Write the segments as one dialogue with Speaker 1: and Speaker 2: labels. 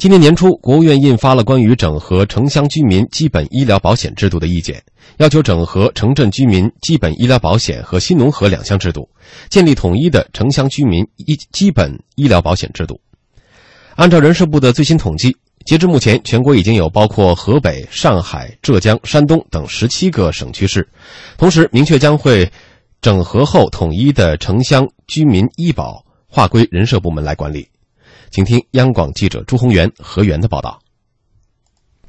Speaker 1: 今年年初，国务院印发了关于整合城乡居民基本医疗保险制度的意见，要求整合城镇居民基本医疗保险和新农合两项制度，建立统一的城乡居民医基本医疗保险制度。按照人社部的最新统计，截至目前，全国已经有包括河北、上海、浙江、山东等十七个省区市，同时明确将会整合后统一的城乡居民医保划归人社部门来管理。请听央广记者朱宏元、何源的报道。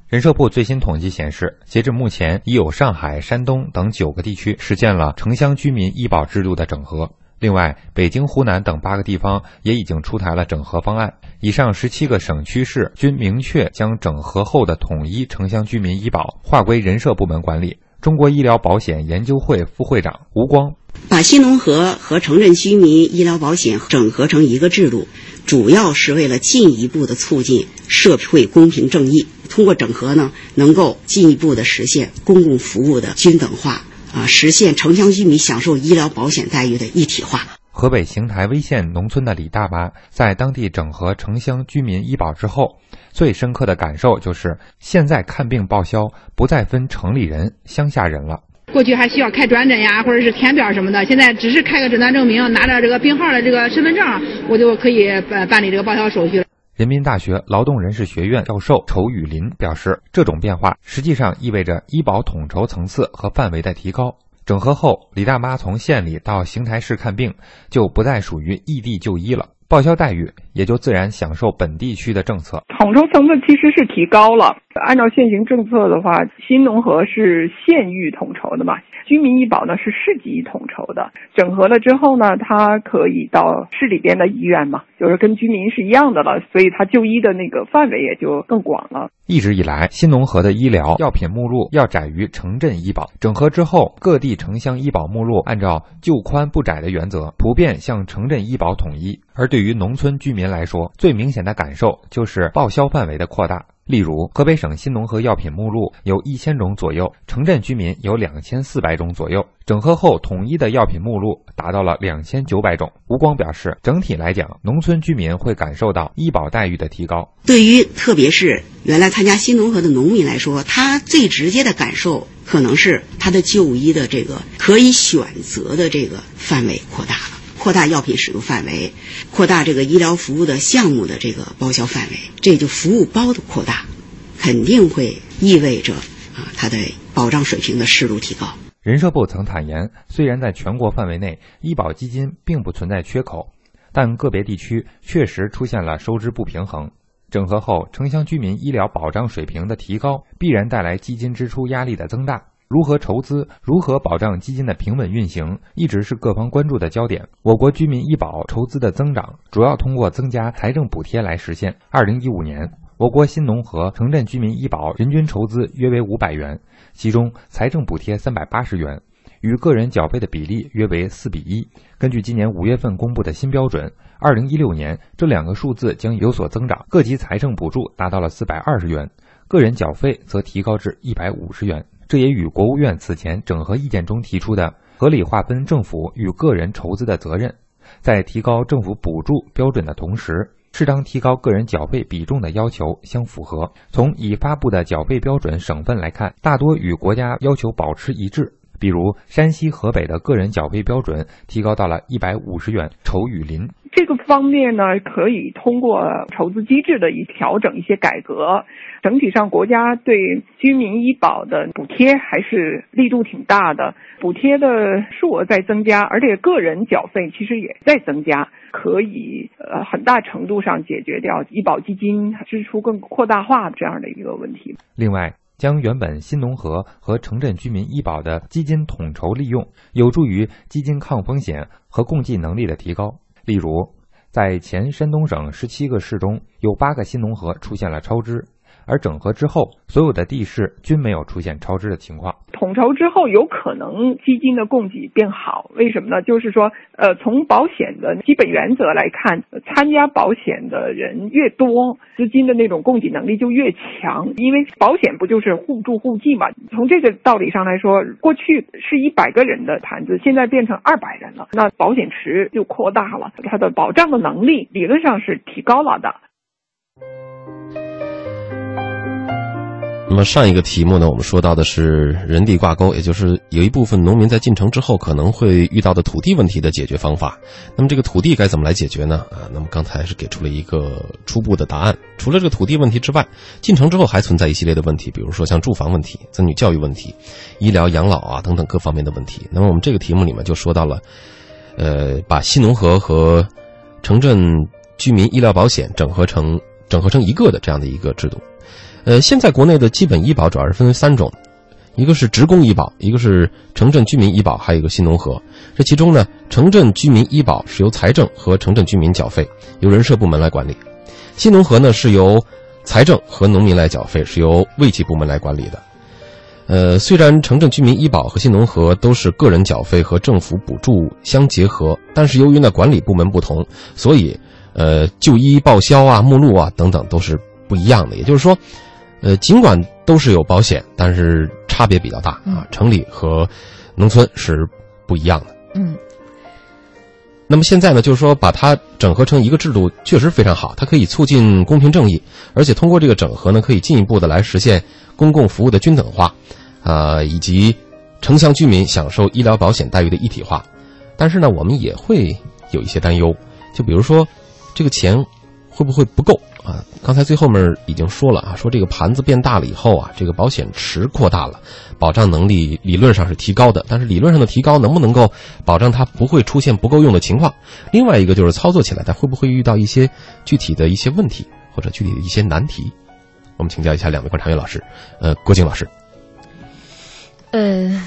Speaker 2: 人社部最新统计显示，截至目前，已有上海、山东等九个地区实现了城乡居民医保制度的整合。另外，北京、湖南等八个地方也已经出台了整合方案。以上十七个省区市均明确将整合后的统一城乡居民医保划归人社部门管理。中国医疗保险研究会副会长吴光，
Speaker 3: 把新农合和城镇居民医疗保险整合成一个制度，主要是为了进一步的促进社会公平正义。通过整合呢，能够进一步的实现公共服务的均等化，啊，实现城乡居民享受医疗保险待遇的一体化。
Speaker 2: 河北邢台威县农村的李大妈在当地整合城乡居民医保之后，最深刻的感受就是，现在看病报销不再分城里人、乡下人了。
Speaker 4: 过去还需要开转诊呀，或者是填表什么的，现在只是开个诊断证明，拿着这个病号的这个身份证，我就可以办办理这个报销手续了。
Speaker 2: 人民大学劳动人事学院教授仇雨林表示，这种变化实际上意味着医保统筹层次和范围的提高。整合后，李大妈从县里到邢台市看病，就不再属于异地就医了，报销待遇也就自然享受本地区的政策。
Speaker 5: 统筹层次其实是提高了。按照现行政策的话，新农合是县域统筹的嘛，居民医保呢是市级统筹的。整合了之后呢，它可以到市里边的医院嘛，就是跟居民是一样的了，所以他就医的那个范围也就更广了。
Speaker 2: 一直以来，新农合的医疗药品目录要窄于城镇医保，整合之后，各地城乡医保目录按照就宽不窄的原则，普遍向城镇医保统一。而对于农村居民来说，最明显的感受就是报销范围的扩大。例如，河北省新农合药品目录有一千种左右，城镇居民有两千四百种左右。整合后，统一的药品目录达到了两千九百种。吴光表示，整体来讲，农村居民会感受到医保待遇的提高。
Speaker 3: 对于特别是原来参加新农合的农民来说，他最直接的感受可能是他的就医的这个可以选择的这个范围扩大了。扩大药品使用范围，扩大这个医疗服务的项目的这个报销范围，这就服务包的扩大，肯定会意味着啊，它的保障水平的适度提高。
Speaker 2: 人社部曾坦言，虽然在全国范围内医保基金并不存在缺口，但个别地区确实出现了收支不平衡。整合后，城乡居民医疗保障水平的提高，必然带来基金支出压力的增大。如何筹资，如何保障基金的平稳运行，一直是各方关注的焦点。我国居民医保筹资的增长，主要通过增加财政补贴来实现。二零一五年，我国新农合城镇居民医保人均筹资约为五百元，其中财政补贴三百八十元，与个人缴费的比例约为四比一。根据今年五月份公布的新标准，二零一六年这两个数字将有所增长，各级财政补助达到了四百二十元，个人缴费则提高至一百五十元。这也与国务院此前整合意见中提出的合理划分政府与个人筹资的责任，在提高政府补助标准的同时，适当提高个人缴费比重的要求相符合。从已发布的缴费标准省份来看，大多与国家要求保持一致。比如山西、河北的个人缴费标准提高到了一百五十元。仇雨林，
Speaker 5: 这个方面呢，可以通过筹资机制的一调整、一些改革，整体上国家对居民医保的补贴还是力度挺大的，补贴的数额在增加，而且个人缴费其实也在增加，可以呃很大程度上解决掉医保基金支出更扩大化这样的一个问题。
Speaker 2: 另外。将原本新农合和城镇居民医保的基金统筹利用，有助于基金抗风险和共济能力的提高。例如，在前山东省十七个市中，有八个新农合出现了超支。而整合之后，所有的地市均没有出现超支的情况。
Speaker 5: 统筹之后，有可能基金的供给变好，为什么呢？就是说，呃，从保险的基本原则来看，参加保险的人越多，资金的那种供给能力就越强。因为保险不就是互助互济嘛？从这个道理上来说，过去是一百个人的盘子，现在变成二百人了，那保险池就扩大了，它的保障的能力理论上是提高了的。
Speaker 1: 那么上一个题目呢，我们说到的是人地挂钩，也就是有一部分农民在进城之后可能会遇到的土地问题的解决方法。那么这个土地该怎么来解决呢？啊，那么刚才是给出了一个初步的答案。除了这个土地问题之外，进城之后还存在一系列的问题，比如说像住房问题、子女教育问题、医疗养老啊等等各方面的问题。那么我们这个题目里面就说到了，呃，把新农合和城镇居民医疗保险整合成整合成一个的这样的一个制度。呃，现在国内的基本医保主要是分为三种，一个是职工医保，一个是城镇居民医保，还有一个新农合。这其中呢，城镇居民医保是由财政和城镇居民缴费，由人社部门来管理；新农合呢是由财政和农民来缴费，是由卫计部门来管理的。呃，虽然城镇居民医保和新农合都是个人缴费和政府补助相结合，但是由于呢管理部门不同，所以呃就医报销啊、目录啊等等都是不一样的。也就是说。呃，尽管都是有保险，但是差别比较大啊。城里和农村是不一样的。
Speaker 6: 嗯。
Speaker 1: 那么现在呢，就是说把它整合成一个制度，确实非常好。它可以促进公平正义，而且通过这个整合呢，可以进一步的来实现公共服务的均等化，啊，以及城乡居民享受医疗保险待遇的一体化。但是呢，我们也会有一些担忧，就比如说这个钱会不会不够？啊，刚才最后面已经说了啊，说这个盘子变大了以后啊，这个保险池扩大了，保障能力理论上是提高的，但是理论上的提高能不能够保障它不会出现不够用的情况？另外一个就是操作起来，它会不会遇到一些具体的一些问题或者具体的一些难题？我们请教一下两位观察员老师，呃，郭靖老师。
Speaker 6: 呃，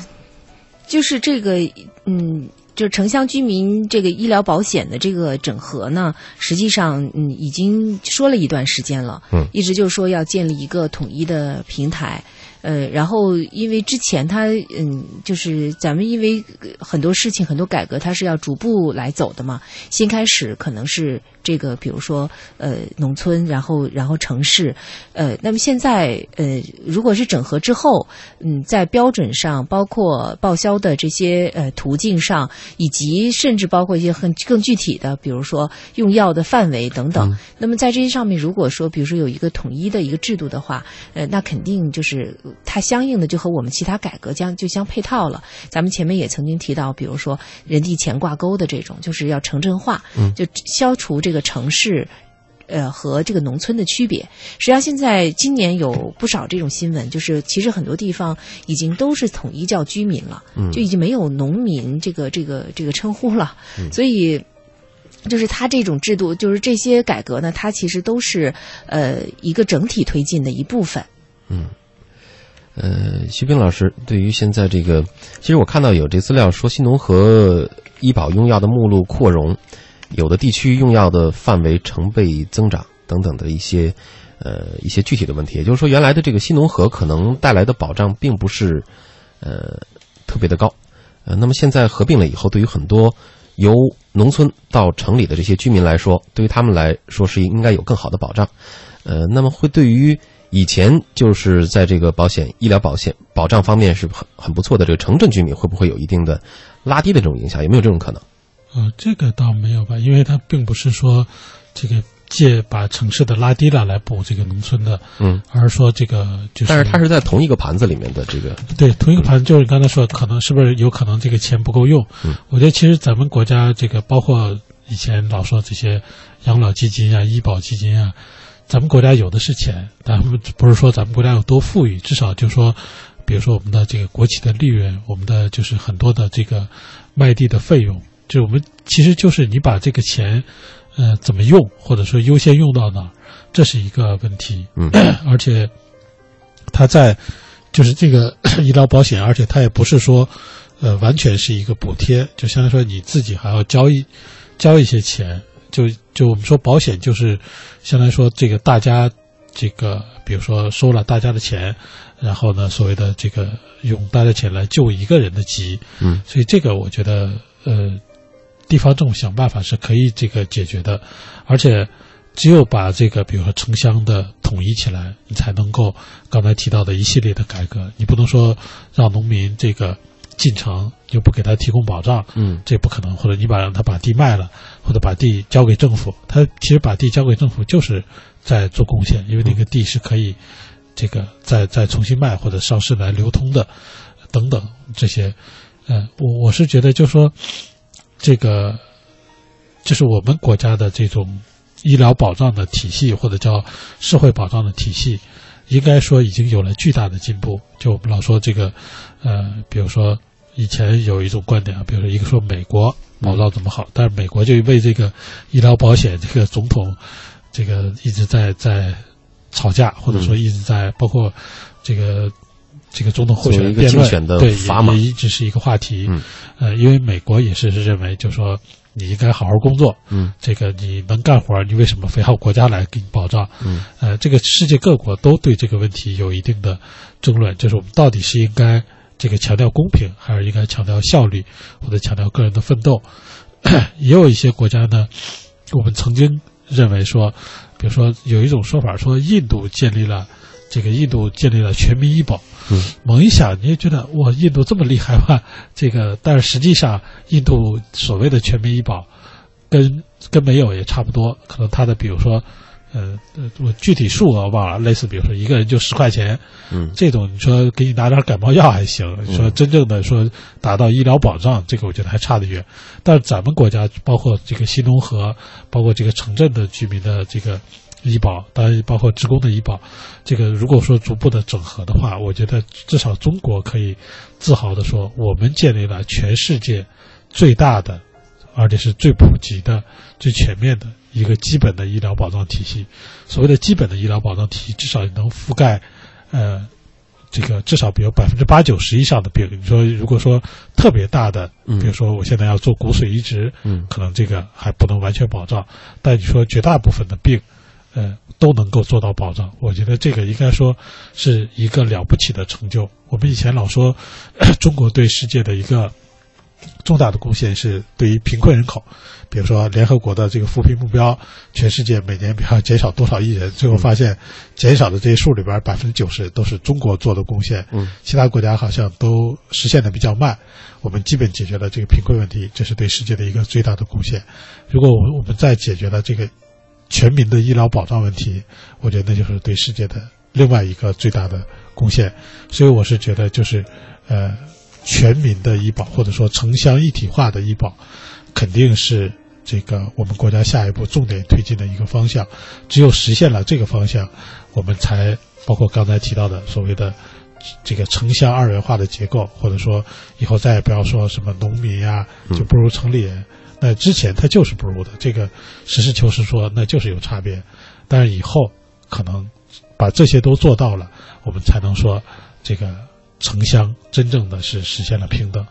Speaker 6: 就是这个，嗯。就是城乡居民这个医疗保险的这个整合呢，实际上嗯已经说了一段时间了，
Speaker 1: 嗯，
Speaker 6: 一直就是说要建立一个统一的平台。呃，然后因为之前他，嗯，就是咱们因为很多事情很多改革，它是要逐步来走的嘛。先开始可能是这个，比如说呃，农村，然后然后城市，呃，那么现在呃，如果是整合之后，嗯，在标准上，包括报销的这些呃途径上，以及甚至包括一些很更具体的，比如说用药的范围等等，那么在这些上面，如果说比如说有一个统一的一个制度的话，呃，那肯定就是。它相应的就和我们其他改革将就相配套了。咱们前面也曾经提到，比如说人地钱挂钩的这种，就是要城镇化，嗯就消除这个城市，呃和这个农村的区别。实际上，现在今年有不少这种新闻，就是其实很多地方已经都是统一叫居民了，就已经没有农民这个这个这个称呼了。所以，就是他这种制度，就是这些改革呢，它其实都是呃一个整体推进的一部分。
Speaker 1: 嗯。呃，徐斌老师，对于现在这个，其实我看到有这资料说，新农合医保用药的目录扩容，有的地区用药的范围成倍增长等等的一些，呃，一些具体的问题。也就是说，原来的这个新农合可能带来的保障并不是，呃，特别的高。呃，那么现在合并了以后，对于很多由农村到城里的这些居民来说，对于他们来说是应该有更好的保障。呃，那么会对于。以前就是在这个保险、医疗保险保障方面是很很不错的，这个城镇居民会不会有一定的拉低的这种影响？有没有这种可能？
Speaker 7: 呃，这个倒没有吧，因为它并不是说这个借把城市的拉低了来补这个农村的，
Speaker 1: 嗯，
Speaker 7: 而是说这个就是，
Speaker 1: 但是它是在同一个盘子里面的这个，
Speaker 7: 对，同一个盘子就是你刚才说，可能是不是有可能这个钱不够用？
Speaker 1: 嗯，
Speaker 7: 我觉得其实咱们国家这个包括以前老说这些养老基金啊、医保基金啊。咱们国家有的是钱，但不是说咱们国家有多富裕，至少就说，比如说我们的这个国企的利润，我们的就是很多的这个卖地的费用，就我们其实就是你把这个钱，呃，怎么用，或者说优先用到哪儿，这是一个问题。
Speaker 1: 嗯，
Speaker 7: 而且，它在就是这个 医疗保险，而且它也不是说，呃，完全是一个补贴，就相当于说你自己还要交一交一些钱。就就我们说保险就是，相当于说这个大家这个，比如说收了大家的钱，然后呢，所谓的这个用大家钱来救一个人的急，
Speaker 1: 嗯，
Speaker 7: 所以这个我觉得呃，地方政府想办法是可以这个解决的，而且只有把这个比如说城乡的统一起来，你才能够刚才提到的一系列的改革，你不能说让农民这个。进城就不给他提供保障，
Speaker 1: 嗯，
Speaker 7: 这不可能。或者你把让他把地卖了，或者把地交给政府，他其实把地交给政府就是在做贡献，因为那个地是可以这个再再重新卖或者上市来流通的等等这些，嗯，我我是觉得就说这个就是我们国家的这种医疗保障的体系或者叫社会保障的体系，应该说已经有了巨大的进步。就我们老说这个，呃，比如说以前有一种观点啊，比如说一个说美国保障怎么好，但是美国就为这个医疗保险这个总统这个一直在在吵架，或者说一直在包括这个。这个总统候选人辩论，对，也一直是一个话题。
Speaker 1: 嗯，
Speaker 7: 呃，因为美国也是认为，就说你应该好好工作。
Speaker 1: 嗯，
Speaker 7: 这个你能干活，你为什么非要国家来给你保障？
Speaker 1: 嗯，
Speaker 7: 呃，这个世界各国都对这个问题有一定的争论，就是我们到底是应该这个强调公平，还是应该强调效率，或者强调个人的奋斗？也有一些国家呢，我们曾经认为说，比如说有一种说法说，印度建立了这个印度建立了全民医保。
Speaker 1: 嗯，
Speaker 7: 猛一想，你也觉得哇，印度这么厉害吗？这个，但是实际上，印度所谓的全民医保，跟跟没有也差不多。可能它的，比如说，呃，我具体数额忘了，类似，比如说一个人就十块钱，
Speaker 1: 嗯，
Speaker 7: 这种你说给你拿点感冒药还行，说真正的说达到医疗保障，这个我觉得还差得远。但是咱们国家，包括这个新农合，包括这个城镇的居民的这个。医保当然包括职工的医保，这个如果说逐步的整合的话，我觉得至少中国可以自豪的说，我们建立了全世界最大的，而且是最普及的、最全面的一个基本的医疗保障体系。所谓的基本的医疗保障体系，至少能覆盖，呃，这个至少比如百分之八九十以上的病。你说如果说特别大的，比如说我现在要做骨髓移植，
Speaker 1: 嗯，
Speaker 7: 可能这个还不能完全保障，但你说绝大部分的病。呃，都能够做到保障，我觉得这个应该说是一个了不起的成就。我们以前老说，中国对世界的一个重大的贡献是对于贫困人口，比如说联合国的这个扶贫目标，全世界每年比方减少多少亿人，最后发现减少的这些数里边百分之九十都是中国做的贡献，
Speaker 1: 嗯，
Speaker 7: 其他国家好像都实现的比较慢。我们基本解决了这个贫困问题，这是对世界的一个最大的贡献。如果我我们再解决了这个。全民的医疗保障问题，我觉得那就是对世界的另外一个最大的贡献。所以我是觉得，就是呃，全民的医保或者说城乡一体化的医保，肯定是这个我们国家下一步重点推进的一个方向。只有实现了这个方向，我们才包括刚才提到的所谓的这个城乡二元化的结构，或者说以后再也不要说什么农民呀，就不如城里人。那之前他就是不如的，这个实事求是说，那就是有差别。但是以后可能把这些都做到了，我们才能说这个城乡真正的是实现了平等。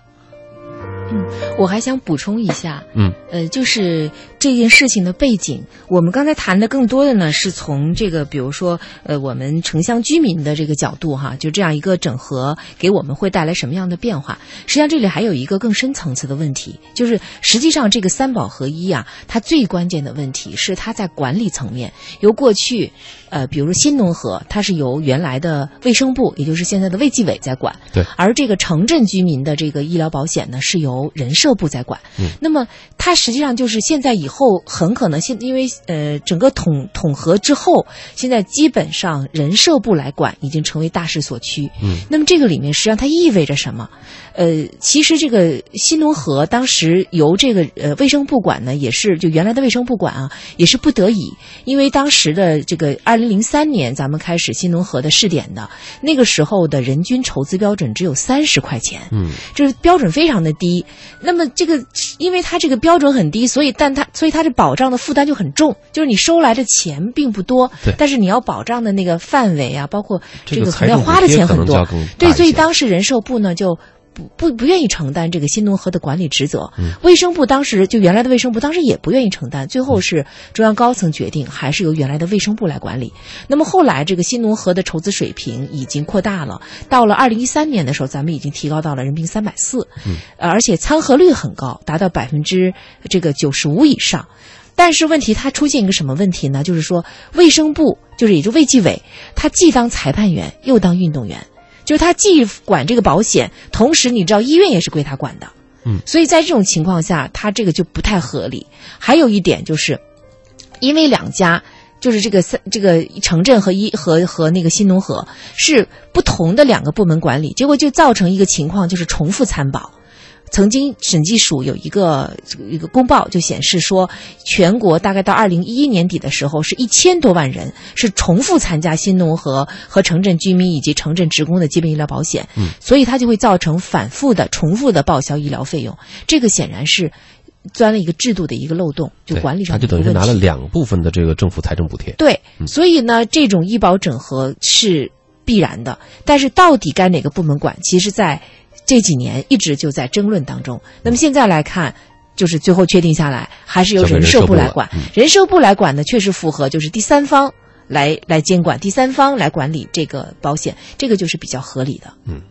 Speaker 6: 嗯，我还想补充一下，
Speaker 1: 嗯，
Speaker 6: 呃，就是这件事情的背景。我们刚才谈的更多的呢，是从这个，比如说，呃，我们城乡居民的这个角度哈，就这样一个整合，给我们会带来什么样的变化？实际上，这里还有一个更深层次的问题，就是实际上这个三保合一啊，它最关键的问题是它在管理层面，由过去，呃，比如说新农合，它是由原来的卫生部，也就是现在的卫计委在管，
Speaker 1: 对，
Speaker 6: 而这个城镇居民的这个医疗保险呢，是由人社部在管，
Speaker 1: 嗯，
Speaker 6: 那么它实际上就是现在以后很可能现因为呃整个统统合之后，现在基本上人社部来管已经成为大势所趋，
Speaker 1: 嗯，
Speaker 6: 那么这个里面实际上它意味着什么？呃，其实这个新农合当时由这个呃卫生部管呢，也是就原来的卫生部管啊，也是不得已，因为当时的这个二零零三年咱们开始新农合的试点的那个时候的人均筹资标准只有三十块钱，
Speaker 1: 嗯，
Speaker 6: 就是标准非常的低。那么这个，因为它这个标准很低，所以但它所以它这保障的负担就很重，就是你收来的钱并不多，
Speaker 1: 对，
Speaker 6: 但是你要保障的那个范围啊，包括这
Speaker 1: 个
Speaker 6: 可能要花的钱很多，对，所以当时人寿部呢就。不不不愿意承担这个新农合的管理职责，卫生部当时就原来的卫生部当时也不愿意承担，最后是中央高层决定还是由原来的卫生部来管理。那么后来这个新农合的筹资水平已经扩大了，到了二零一三年的时候，咱们已经提高到了人民币三百四，而且参合率很高，达到百分之这个九十五以上。但是问题它出现一个什么问题呢？就是说卫生部就是也就卫计委，他既当裁判员又当运动员。就是他既管这个保险，同时你知道医院也是归他管的，
Speaker 1: 嗯，
Speaker 6: 所以在这种情况下，他这个就不太合理。还有一点就是，因为两家就是这个三这个城镇和一和和那个新农合是不同的两个部门管理，结果就造成一个情况，就是重复参保。曾经审计署有一个一个公报就显示说，全国大概到二零一一年底的时候，是一千多万人是重复参加新农合和城镇居民以及城镇职工的基本医疗保险，
Speaker 1: 嗯，
Speaker 6: 所以它就会造成反复的、重复的报销医疗费用，这个显然是钻了一个制度的一个漏洞，就管理上
Speaker 1: 他就。等于是拿了两部分的这个政府财政补贴。
Speaker 6: 对，
Speaker 1: 嗯
Speaker 6: 所以呢，这种医保整合是必然的，但是到底该哪个部门管，其实在这几年一直就在争论当中。那么现在来看。就是最后确定下来，还是由人
Speaker 1: 人
Speaker 6: 社部来管。
Speaker 1: 嗯
Speaker 6: 人社部来管呢，确实符合就是第三方来来监管，第三方来管理这个保险，这个就是比较合理的。
Speaker 1: 嗯。